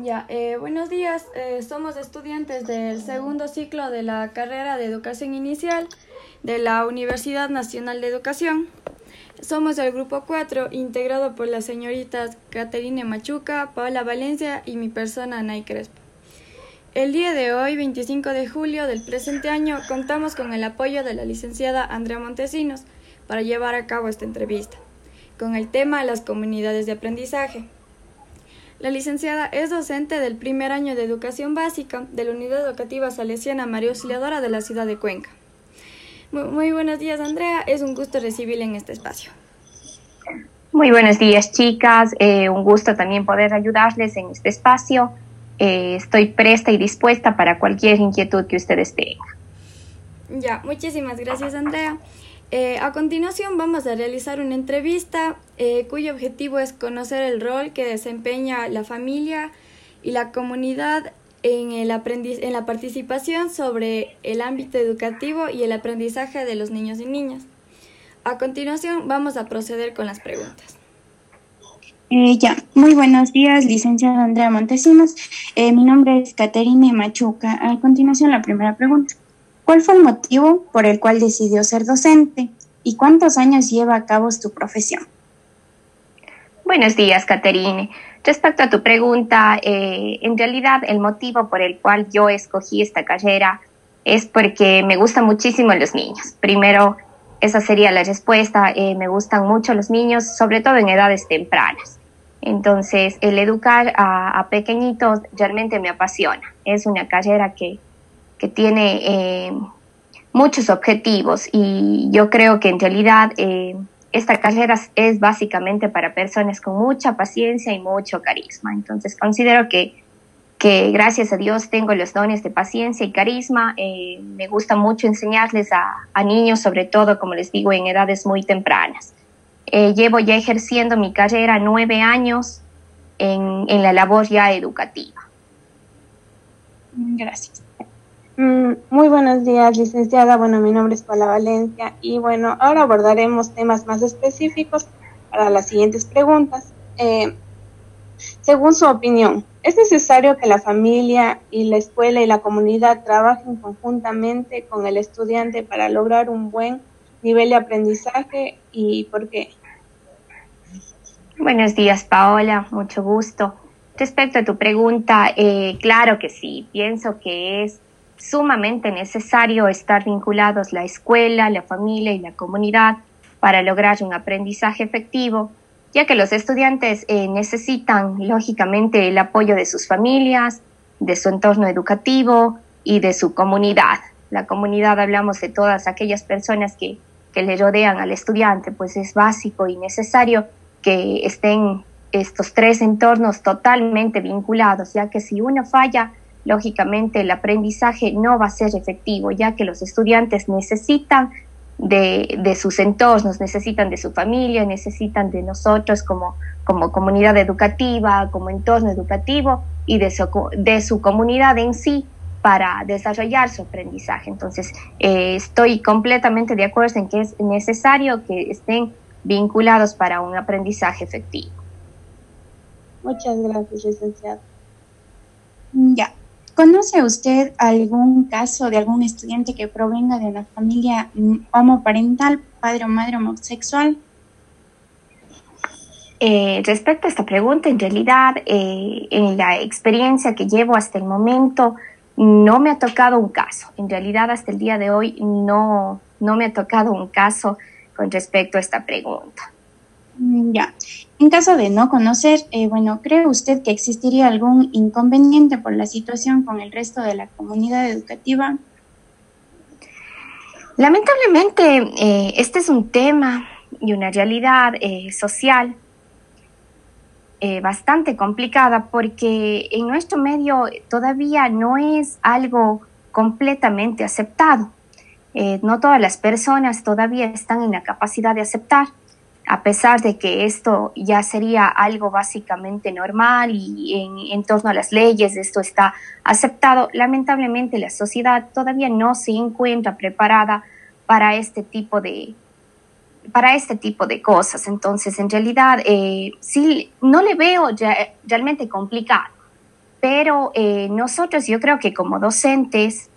Ya, eh, buenos días. Eh, somos estudiantes del segundo ciclo de la carrera de educación inicial de la Universidad Nacional de Educación. Somos el grupo 4, integrado por las señoritas Caterine Machuca, Paola Valencia y mi persona, Nay Crespo. El día de hoy, 25 de julio del presente año, contamos con el apoyo de la licenciada Andrea Montesinos para llevar a cabo esta entrevista, con el tema las comunidades de aprendizaje. La licenciada es docente del primer año de educación básica de la Unidad Educativa Salesiana María Auxiliadora de la ciudad de Cuenca. Muy, buenos días, Andrea. Es un gusto recibirle en este espacio. Muy buenos días, chicas. Eh, un gusto también poder ayudarles en este espacio. Eh, estoy presta y dispuesta para cualquier inquietud que ustedes tengan. Ya, muchísimas gracias, Andrea. Eh, a continuación vamos a realizar una entrevista eh, cuyo objetivo es conocer el rol que desempeña la familia y la comunidad en, el en la participación sobre el ámbito educativo y el aprendizaje de los niños y niñas. A continuación vamos a proceder con las preguntas. Eh, ya, muy buenos días, licenciada Andrea Montesinos. mi nombre es Caterine Machuca. A continuación la primera pregunta. ¿Cuál fue el motivo por el cual decidió ser docente y cuántos años lleva a cabo tu profesión? Buenos días, Caterine. Respecto a tu pregunta, eh, en realidad el motivo por el cual yo escogí esta carrera es porque me gustan muchísimo los niños. Primero, esa sería la respuesta. Eh, me gustan mucho los niños, sobre todo en edades tempranas. Entonces, el educar a, a pequeñitos realmente me apasiona. Es una carrera que, que tiene eh, muchos objetivos y yo creo que en realidad eh, esta carrera es básicamente para personas con mucha paciencia y mucho carisma. Entonces considero que, que gracias a Dios tengo los dones de paciencia y carisma. Eh, me gusta mucho enseñarles a, a, niños, sobre todo, como les digo, en edades muy tempranas. llevo ya ejerciendo mi carrera nueve años en, en la labor ya educativa. Gracias. Mm, muy buenos días, licenciada. Bueno, mi nombre es Paula Valencia y bueno, ahora abordaremos temas más específicos para las siguientes preguntas. Eh, según su opinión, ¿es necesario que la familia y la escuela y la comunidad trabajen conjuntamente con el estudiante para lograr un buen nivel de aprendizaje y por qué? Buenos días, Paola. Mucho gusto. Respecto a tu pregunta, eh, claro que sí. Pienso que es sumamente necesario estar vinculados la escuela, la familia y la comunidad para lograr un aprendizaje efectivo, ya que los estudiantes eh, necesitan, lógicamente, el apoyo de sus familias, de su entorno educativo y de su comunidad. La comunidad hablamos de todas aquellas personas que, que le rodean al estudiante, pues es básico y necesario que estén estos tres entornos totalmente vinculados, ya que si uno falla, lógicamente el aprendizaje no va a ser efectivo, ya que los estudiantes necesitan de, sus entornos, necesitan de su familia, necesitan de nosotros como, como comunidad educativa, como entorno educativo y de su, de su comunidad en sí para desarrollar su aprendizaje. Entonces, eh, estoy completamente de acuerdo en que es necesario que estén vinculados para un aprendizaje efectivo. Muchas gracias, licenciado. Ya, ¿Conoce usted algún caso de algún estudiante que provenga de una familia homoparental, padre o madre homosexual? Eh, respecto a esta pregunta, en realidad, eh, en la experiencia que llevo hasta el momento, no me ha tocado un caso. En realidad, hasta el día de hoy, no, no me ha tocado un caso con respecto a esta pregunta. Mm, ya. En caso de no conocer, eh, bueno, ¿cree usted que existiría algún inconveniente por la situación con el resto de la comunidad educativa? Lamentablemente, eh, este es un tema y una realidad eh, social bastante complicada porque en nuestro medio todavía no es algo completamente aceptado. no todas las personas todavía están en la capacidad de aceptar a pesar de que esto ya sería algo básicamente normal y en, torno a las leyes esto está aceptado, lamentablemente la sociedad todavía no se encuentra preparada para este tipo de para este tipo de cosas. Entonces, en realidad, eh, sí, no le veo realmente complicado. pero eh, nosotros yo creo que como docentes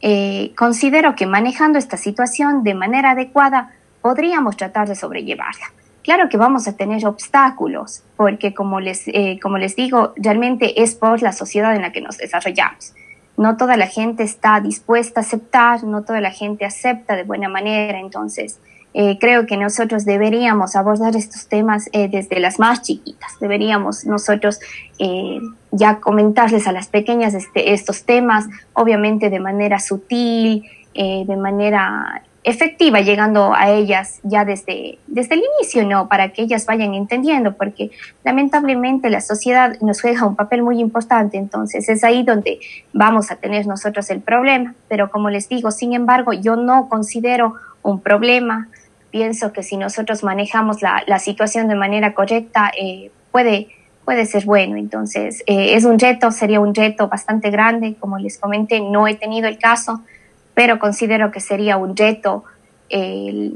eh, considero que manejando esta situación de manera adecuada podríamos tratar de sobrellevarla. Claro que vamos a tener obstáculos, porque como les, eh, como les digo, realmente es por la sociedad en la que nos desarrollamos. No toda la gente está dispuesta a aceptar, no toda la gente acepta de buena manera, entonces eh, creo que nosotros deberíamos abordar estos temas eh, desde las más chiquitas. Deberíamos nosotros eh, ya comentarles a las pequeñas este, estos temas, obviamente de manera sutil, de manera efectiva, llegando a ellas ya desde, desde el inicio, ¿no? Para que ellas vayan entendiendo, porque lamentablemente la sociedad nos juega un papel muy importante, entonces es ahí donde vamos a tener nosotros el problema. Pero como les digo, sin embargo, yo no considero un problema pienso que si nosotros manejamos la, la situación de manera correcta, eh, puede, puede ser bueno. Entonces, eh, es un reto, sería un reto bastante grande. Como les comenté, no he tenido el caso, pero considero que sería un reto el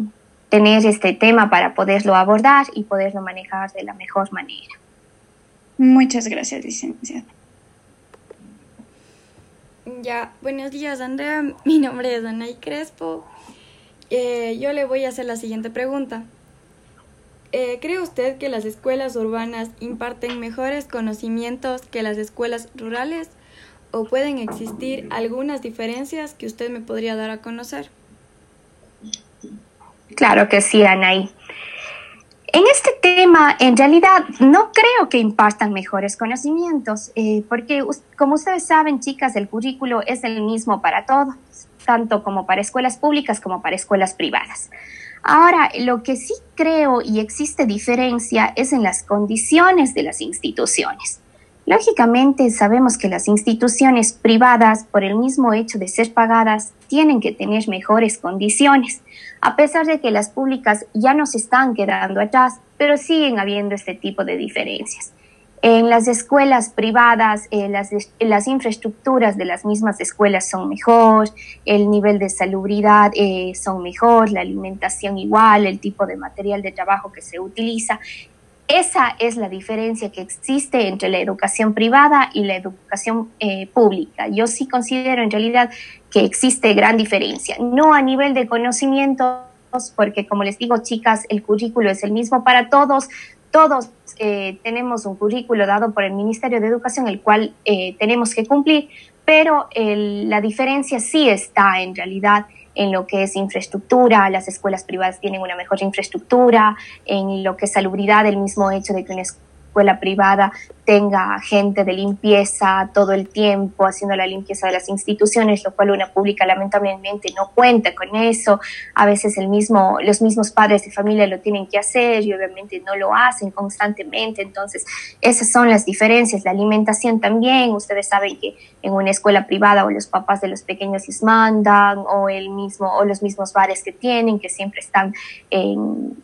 tener este tema para poderlo abordar y poderlo manejar de la mejor manera. Muchas gracias, licenciada. Ya, buenos días, Andrea. Mi nombre es Anaí Crespo. Eh, yo le voy a hacer la siguiente pregunta. Eh, ¿Cree usted que las escuelas urbanas imparten mejores conocimientos que las escuelas rurales o pueden existir algunas diferencias que usted me podría dar a conocer? Claro que sí, Anaí. En este tema, en realidad, no creo que impartan mejores conocimientos, eh, porque como ustedes saben, chicas, el currículo es el mismo para todos tanto como para escuelas públicas como para escuelas privadas. Ahora, lo que sí creo y existe diferencia es en las condiciones de las instituciones. Lógicamente, sabemos que las instituciones privadas, por el mismo hecho de ser pagadas, tienen que tener mejores condiciones, a pesar de que las públicas ya nos están quedando atrás, pero siguen habiendo este tipo de diferencias. En las escuelas privadas, eh, las, las, infraestructuras de las mismas escuelas son mejor, el nivel de salubridad eh, son mejor, la alimentación igual, el tipo de material de trabajo que se utiliza. Esa es la diferencia que existe entre la educación privada y la educación eh, pública. Yo sí considero en realidad que existe gran diferencia, no a nivel de conocimientos, porque como les digo, chicas, el currículo es el mismo para todos, todos eh, tenemos un currículo dado por el Ministerio de Educación, el cual eh, tenemos que cumplir, pero la diferencia sí está en realidad en lo que es infraestructura, las escuelas privadas tienen una mejor infraestructura, en lo que es salubridad, el mismo hecho de que una escuela privada tenga gente de limpieza todo el tiempo haciendo la limpieza de las instituciones, lo cual una pública lamentablemente no cuenta con eso. A veces el mismo, los mismos padres de familia lo tienen que hacer y obviamente no lo hacen constantemente. Entonces, esas son las diferencias. La alimentación también, ustedes saben que en una escuela privada o los papás de los pequeños les mandan o el mismo o los mismos bares que tienen que siempre están en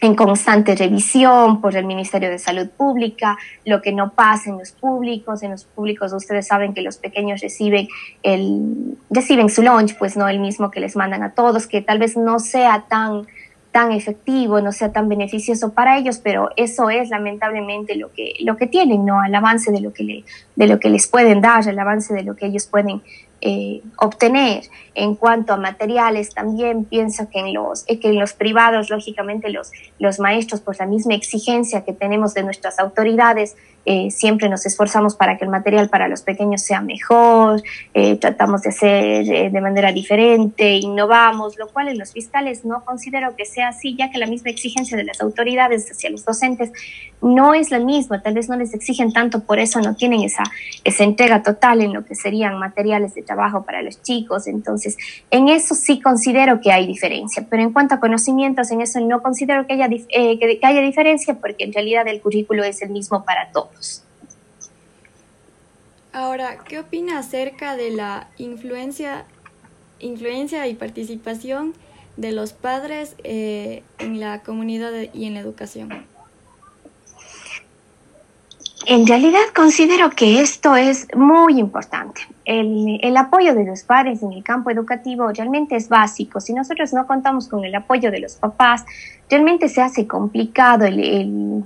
en constante revisión por el Ministerio de Salud Pública, lo que no pasa en los públicos, en los públicos ustedes saben que los pequeños reciben el reciben su lunch, pues no el mismo que les mandan a todos, que tal vez no sea tan tan efectivo, no sea tan beneficioso para ellos, pero eso es lamentablemente lo que lo que tienen, no al avance de lo que le, de lo que les pueden dar, el avance de lo que ellos pueden eh, obtener. En cuanto a materiales, también pienso que en los, eh, que en los privados, lógicamente, los, los maestros, por la misma exigencia que tenemos de nuestras autoridades, eh, siempre nos esforzamos para que el material para los pequeños sea mejor, eh, tratamos de hacer de manera diferente, innovamos, lo cual en los fiscales no considero que sea así, ya que la misma exigencia de las autoridades hacia los docentes no es la misma, tal vez no les exigen tanto, por eso no tienen esa, esa entrega total en lo que serían materiales de trabajo para los chicos, entonces en eso sí considero que hay diferencia, pero en cuanto a conocimientos, en eso no considero que haya, que, que haya diferencia porque en realidad el currículo es el mismo para todos. Ahora, ¿qué opina acerca de la influencia, influencia y participación de los padres eh, en la comunidad y en la educación? En realidad considero que esto es muy importante. El, el, apoyo de los padres en el campo educativo realmente es básico. Si nosotros no contamos con el apoyo de los papás, realmente se hace complicado el, el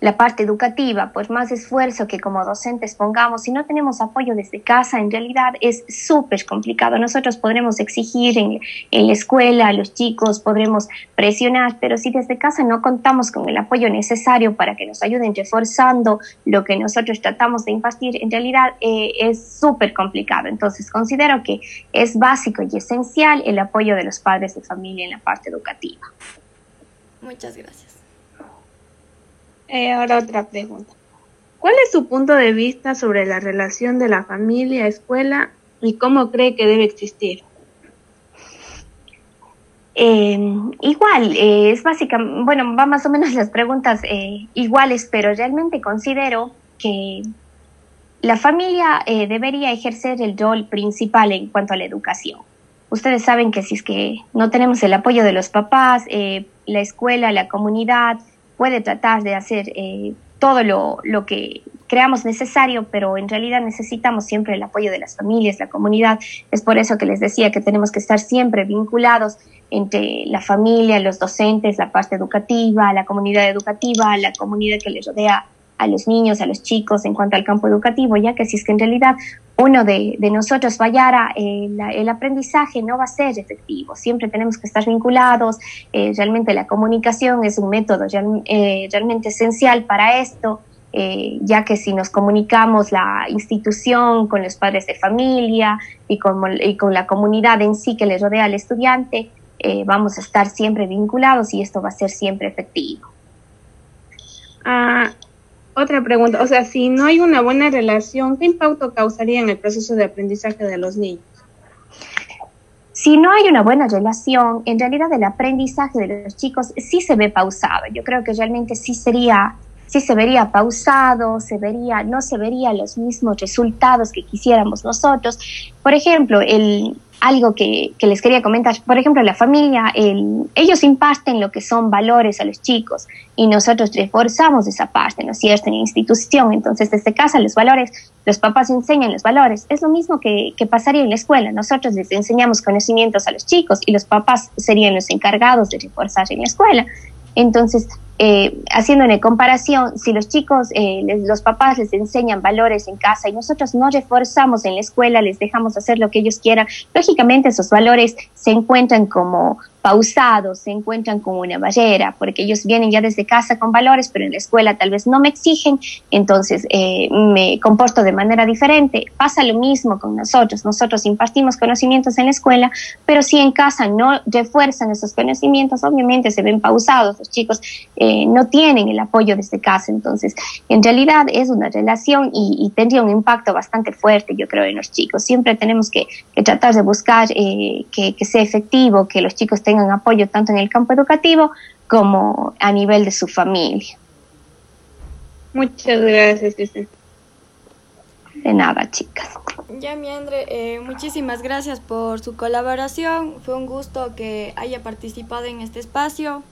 la parte educativa, por más esfuerzo que como docentes pongamos, si no tenemos apoyo desde casa, en realidad es súper complicado. Nosotros podremos exigir en, en, la escuela a los chicos, podremos presionar, pero si desde casa no contamos con el apoyo necesario para que nos ayuden reforzando lo que nosotros tratamos de impartir, en realidad eh, es súper complicado. Entonces, considero que es básico y esencial el apoyo de los padres de familia en la parte educativa. Muchas gracias. Eh, ahora otra pregunta. ¿Cuál es su punto de vista sobre la relación de la familia, escuela y cómo cree que debe existir? Eh, igual, eh, es básica, bueno, va más o menos las preguntas eh, iguales, pero realmente considero que la familia eh, debería ejercer el rol principal en cuanto a la educación. Ustedes saben que si es que no tenemos el apoyo de los papás, eh, la escuela, la comunidad puede tratar de hacer eh, todo lo, lo que creamos necesario, pero en realidad necesitamos siempre el apoyo de las familias, la comunidad. Es por eso que les decía que tenemos que estar siempre vinculados entre la familia, los docentes, la parte educativa, la comunidad educativa, la comunidad que les rodea a los niños, a los chicos en cuanto al campo educativo, ya que si es que en realidad uno de, nosotros fallara, eh, el aprendizaje no va a ser efectivo. Siempre tenemos que estar vinculados. Eh, realmente la comunicación es un método eh, realmente esencial para esto. Ya que si nos comunicamos la institución con los padres de familia y con, la comunidad en sí que le rodea al estudiante, vamos a estar siempre vinculados y esto va a ser siempre efectivo. Ah, otra pregunta, o sea, si no hay una buena relación, ¿qué impacto causaría en el proceso de aprendizaje de los niños? Si no hay una buena relación, en realidad el aprendizaje de los chicos sí se ve pausado. Yo creo que realmente sí sería, sí se vería pausado, se vería, no se vería los mismos resultados que quisiéramos nosotros. Por ejemplo, el, algo que, que, les quería comentar. Por ejemplo, la familia, el, ellos imparten lo que son valores a los chicos y nosotros reforzamos esa parte, ¿no es cierto?, en la institución. Entonces, desde casa los valores, los papás enseñan los valores. Es lo mismo que, que pasaría en la escuela. Nosotros les enseñamos conocimientos a los chicos y los papás serían los encargados de reforzar en la escuela. Entonces, eh, haciendo una comparación, si los chicos, eh, les, los papás les enseñan valores en casa y nosotros no reforzamos en la escuela, les dejamos hacer lo que ellos quieran, lógicamente esos valores se encuentran como pausados, se encuentran como una barrera, porque ellos vienen ya desde casa con valores, pero en la escuela tal vez no me exigen, entonces eh, me comporto de manera diferente. Pasa lo mismo con nosotros, nosotros impartimos conocimientos en la escuela, pero si en casa no refuerzan esos conocimientos, obviamente se ven pausados, los chicos eh, no tienen el apoyo desde casa, entonces en realidad es una relación y, tendría un impacto bastante fuerte, yo creo, en los chicos. Siempre tenemos que, que tratar de buscar eh, que, que sea efectivo, que los chicos tengan apoyo tanto en el campo educativo como a nivel de su familia. Muchas gracias, Cristian. De nada, chicas. Ya, mi Andre, eh, muchísimas gracias por su colaboración. Fue un gusto que haya participado en este espacio.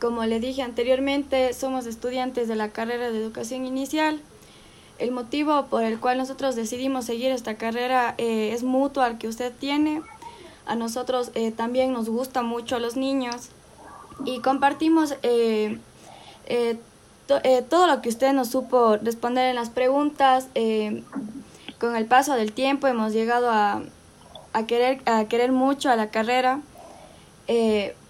Como le dije anteriormente, somos estudiantes de la carrera de educación inicial. El motivo por el cual nosotros decidimos seguir esta carrera eh, es mutuo al que usted tiene a nosotros eh, también nos gusta mucho a los niños y compartimos eh, eh, to, todo lo que usted nos supo responder en las preguntas. con el paso del tiempo hemos llegado a, querer, querer mucho a la carrera.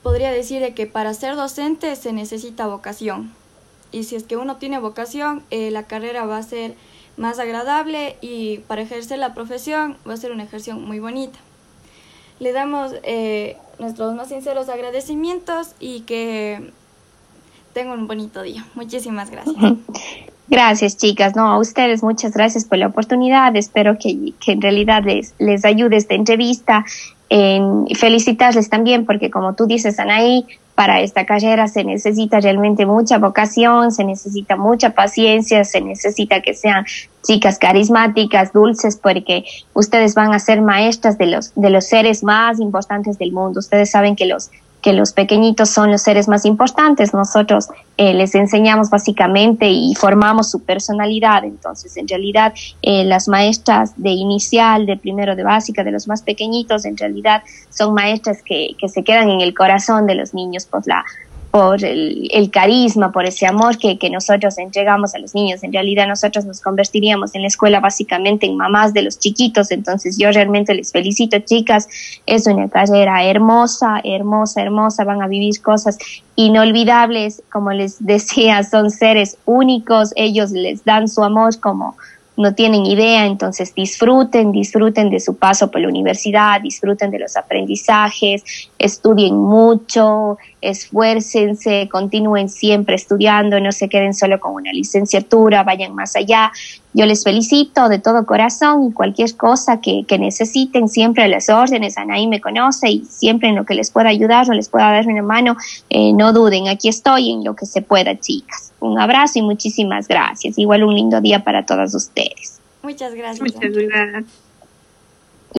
podría decir de que para ser docente se necesita vocación. Y si es que uno tiene vocación, la carrera va a ser más agradable y para ejercer la profesión va a ser una ejerción muy bonita. Le damos eh, nuestros más sinceros agradecimientos y que tengan un bonito día. Muchísimas gracias. Gracias, chicas. No, a ustedes muchas gracias por la oportunidad. Espero que, que en realidad les, les ayude esta entrevista. En felicitarles también porque como tú dices, Anaí, para esta carrera se necesita realmente mucha vocación, se necesita mucha paciencia, se necesita que sean chicas carismáticas, dulces, porque ustedes van a ser maestras de los, de los seres más importantes del mundo. Ustedes saben que los que los pequeñitos son los seres más importantes. Nosotros eh, les enseñamos básicamente y formamos su personalidad. Entonces, en realidad, eh, las maestras de inicial, de primero de básica, de los más pequeñitos, en realidad son maestras que, que se quedan en el corazón de los niños por la por el, el, carisma, por ese amor que, que, nosotros entregamos a los niños. En realidad nosotros nos convertiríamos en la escuela básicamente en mamás de los chiquitos, entonces yo realmente les felicito chicas, es una carrera hermosa, hermosa, hermosa, van a vivir cosas inolvidables, como les decía, son seres únicos, ellos les dan su amor como no tienen idea, entonces disfruten, disfruten de su paso por la universidad, disfruten de los aprendizajes, estudien mucho, esfuércense, continúen siempre estudiando, no se queden solo con una licenciatura, vayan más allá. Yo les felicito de todo corazón y cualquier cosa que, necesiten, siempre a las órdenes, Anaí me conoce y siempre en lo que les pueda ayudar o les pueda dar una mano, eh, no duden, aquí estoy en lo que se pueda, chicas. Un abrazo y muchísimas gracias. Igual un lindo día para todas ustedes. Muchas gracias. Muchas gracias.